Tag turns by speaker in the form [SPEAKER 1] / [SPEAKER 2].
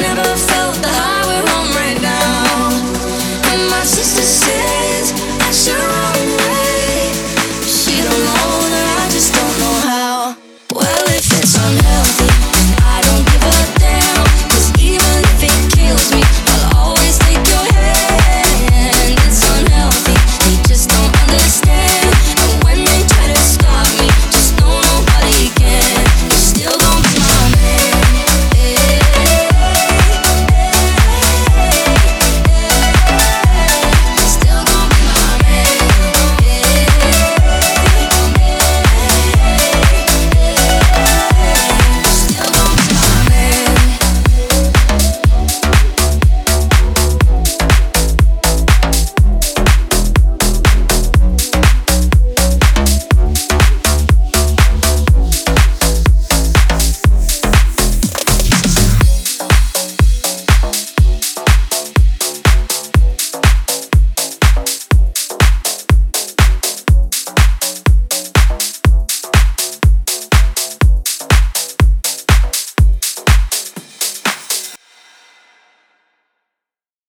[SPEAKER 1] never